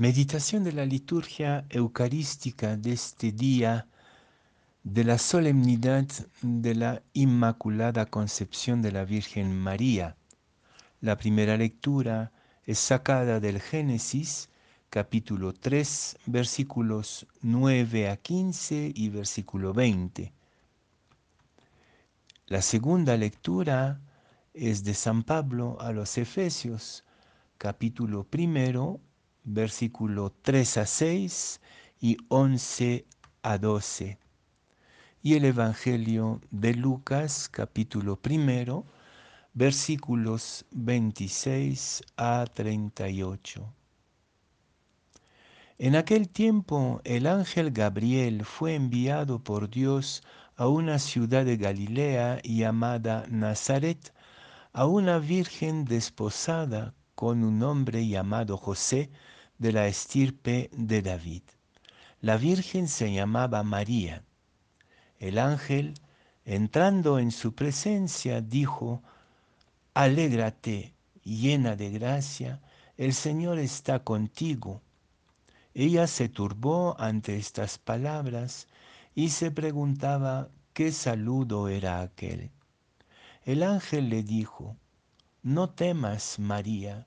Meditación de la liturgia eucarística de este día de la solemnidad de la Inmaculada Concepción de la Virgen María. La primera lectura es sacada del Génesis capítulo 3 versículos 9 a 15 y versículo 20. La segunda lectura es de San Pablo a los Efesios capítulo primero versículo 3 a 6 y 11 a 12. Y el Evangelio de Lucas, capítulo primero, versículos 26 a 38. En aquel tiempo el ángel Gabriel fue enviado por Dios a una ciudad de Galilea llamada Nazaret, a una virgen desposada con un hombre llamado José, de la estirpe de David. La Virgen se llamaba María. El ángel, entrando en su presencia, dijo, Alégrate, llena de gracia, el Señor está contigo. Ella se turbó ante estas palabras y se preguntaba qué saludo era aquel. El ángel le dijo, No temas, María,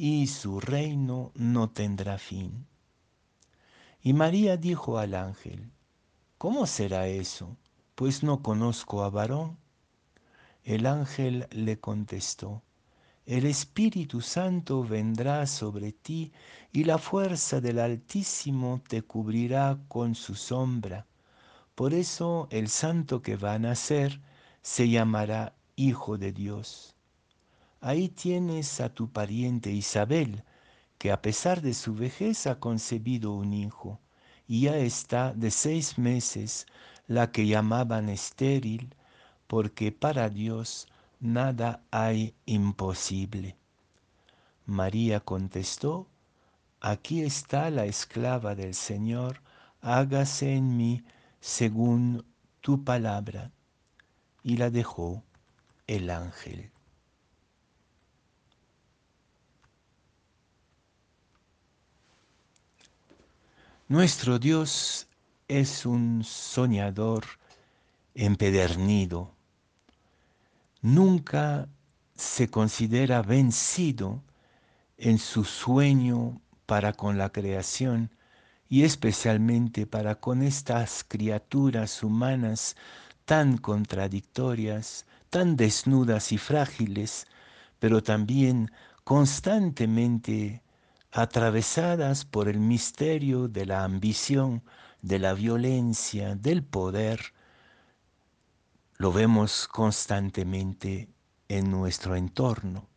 y su reino no tendrá fin. Y María dijo al ángel, ¿cómo será eso? Pues no conozco a varón. El ángel le contestó, el Espíritu Santo vendrá sobre ti y la fuerza del Altísimo te cubrirá con su sombra. Por eso el santo que va a nacer se llamará Hijo de Dios. Ahí tienes a tu pariente Isabel, que a pesar de su vejez ha concebido un hijo, y ya está de seis meses la que llamaban estéril, porque para Dios nada hay imposible. María contestó, Aquí está la esclava del Señor, hágase en mí según tu palabra. Y la dejó el ángel. Nuestro Dios es un soñador empedernido. Nunca se considera vencido en su sueño para con la creación y especialmente para con estas criaturas humanas tan contradictorias, tan desnudas y frágiles, pero también constantemente atravesadas por el misterio de la ambición, de la violencia, del poder, lo vemos constantemente en nuestro entorno.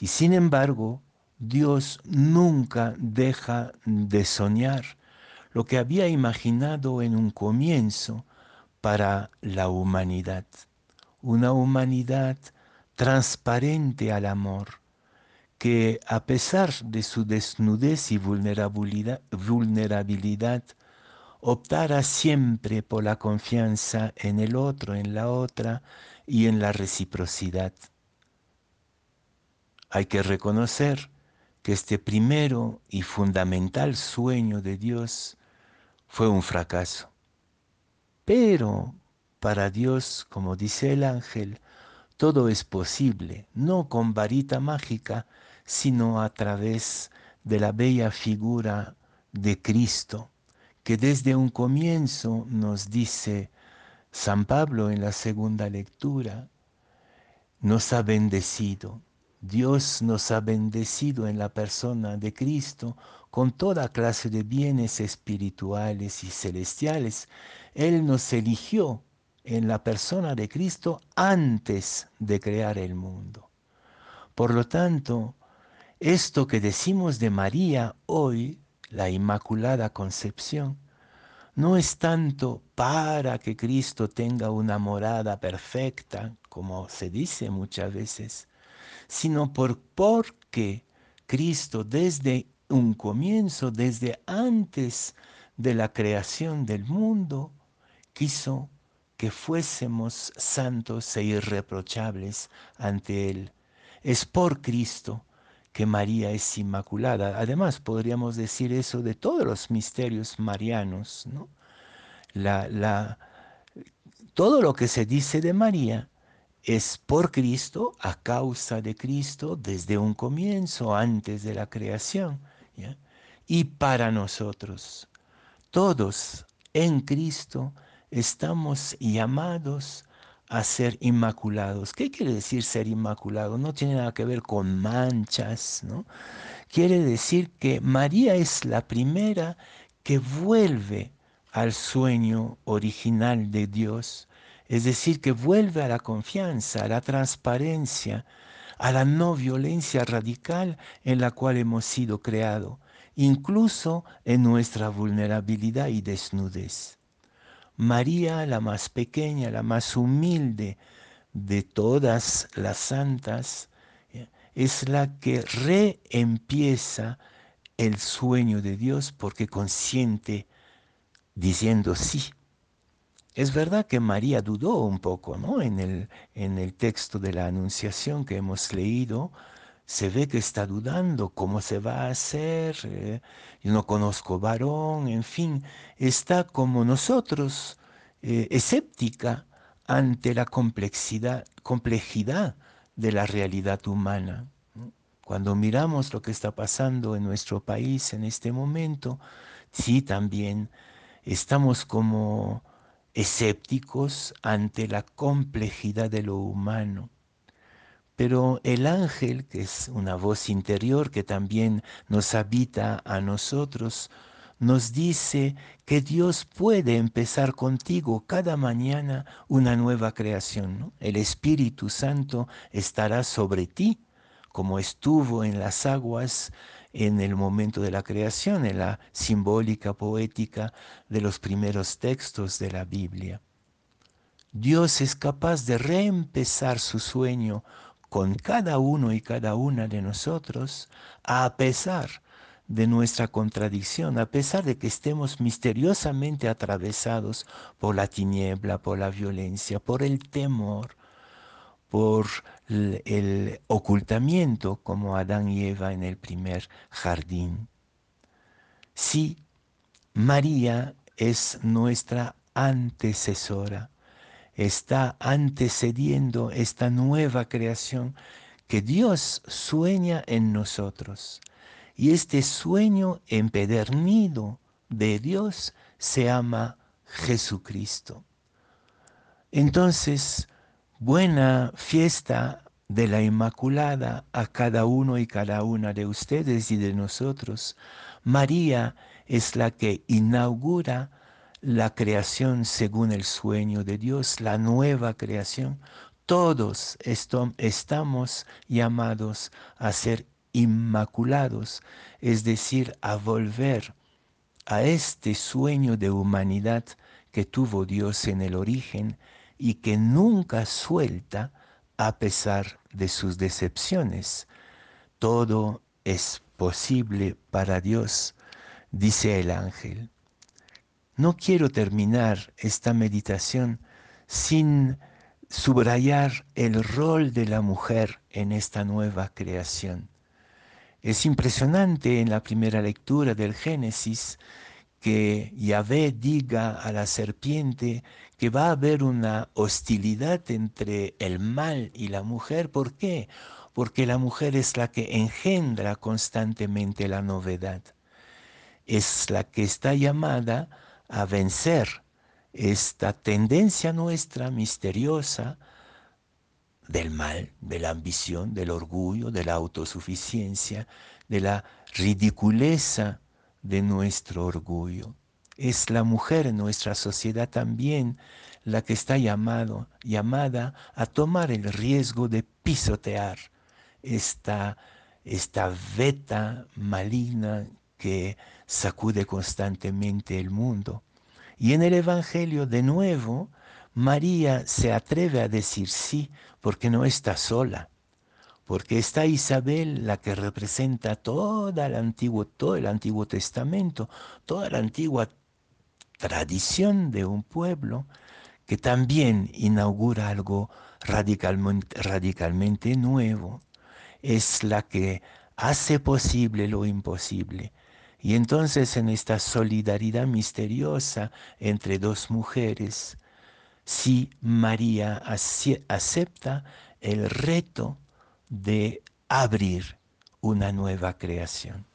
Y sin embargo, Dios nunca deja de soñar lo que había imaginado en un comienzo para la humanidad. Una humanidad transparente al amor, que a pesar de su desnudez y vulnerabilidad, vulnerabilidad, optara siempre por la confianza en el otro, en la otra y en la reciprocidad. Hay que reconocer que este primero y fundamental sueño de Dios fue un fracaso. Pero para Dios, como dice el ángel, todo es posible, no con varita mágica, sino a través de la bella figura de Cristo, que desde un comienzo nos dice San Pablo en la segunda lectura, nos ha bendecido. Dios nos ha bendecido en la persona de Cristo con toda clase de bienes espirituales y celestiales. Él nos eligió en la persona de Cristo antes de crear el mundo. Por lo tanto, esto que decimos de María hoy, la Inmaculada Concepción, no es tanto para que Cristo tenga una morada perfecta, como se dice muchas veces, sino por porque Cristo desde un comienzo, desde antes de la creación del mundo, quiso que fuésemos santos e irreprochables ante Él. Es por Cristo que María es inmaculada. Además, podríamos decir eso de todos los misterios marianos. ¿no? La, la, todo lo que se dice de María es por Cristo, a causa de Cristo, desde un comienzo, antes de la creación. Y para nosotros, todos en Cristo, estamos llamados a ser inmaculados. ¿Qué quiere decir ser inmaculado? No tiene nada que ver con manchas, ¿no? Quiere decir que María es la primera que vuelve al sueño original de Dios, es decir, que vuelve a la confianza, a la transparencia, a la no violencia radical en la cual hemos sido creados, incluso en nuestra vulnerabilidad y desnudez. María, la más pequeña, la más humilde de todas las santas, es la que reempieza el sueño de Dios porque consiente diciendo sí. Es verdad que María dudó un poco, ¿no? En el, en el texto de la Anunciación que hemos leído, se ve que está dudando cómo se va a hacer, eh, yo no conozco varón, en fin, está como nosotros, eh, escéptica ante la complejidad, complejidad de la realidad humana. Cuando miramos lo que está pasando en nuestro país en este momento, sí también estamos como escépticos ante la complejidad de lo humano. Pero el ángel, que es una voz interior que también nos habita a nosotros, nos dice que Dios puede empezar contigo cada mañana una nueva creación. El Espíritu Santo estará sobre ti, como estuvo en las aguas en el momento de la creación, en la simbólica poética de los primeros textos de la Biblia. Dios es capaz de reempezar su sueño con cada uno y cada una de nosotros, a pesar de nuestra contradicción, a pesar de que estemos misteriosamente atravesados por la tiniebla, por la violencia, por el temor, por el ocultamiento como Adán y Eva en el primer jardín. Sí, María es nuestra antecesora, está antecediendo esta nueva creación que Dios sueña en nosotros. Y este sueño empedernido de Dios se llama Jesucristo. Entonces, buena fiesta de la Inmaculada a cada uno y cada una de ustedes y de nosotros. María es la que inaugura la creación según el sueño de Dios, la nueva creación. Todos estamos llamados a ser inmaculados, es decir, a volver a este sueño de humanidad que tuvo Dios en el origen y que nunca suelta a pesar de sus decepciones. Todo es posible para Dios, dice el ángel. No quiero terminar esta meditación sin subrayar el rol de la mujer en esta nueva creación. Es impresionante en la primera lectura del Génesis que Yahvé diga a la serpiente que va a haber una hostilidad entre el mal y la mujer. ¿Por qué? Porque la mujer es la que engendra constantemente la novedad. Es la que está llamada a vencer esta tendencia nuestra misteriosa del mal, de la ambición, del orgullo, de la autosuficiencia, de la ridiculeza de nuestro orgullo. Es la mujer en nuestra sociedad también la que está llamado, llamada a tomar el riesgo de pisotear esta, esta veta maligna que sacude constantemente el mundo. Y en el Evangelio, de nuevo, María se atreve a decir sí porque no está sola, porque está Isabel la que representa toda el antiguo, todo el Antiguo Testamento, toda la antigua tradición de un pueblo que también inaugura algo radicalmente, radicalmente nuevo. Es la que hace posible lo imposible. Y entonces en esta solidaridad misteriosa entre dos mujeres, si María acepta el reto de abrir una nueva creación.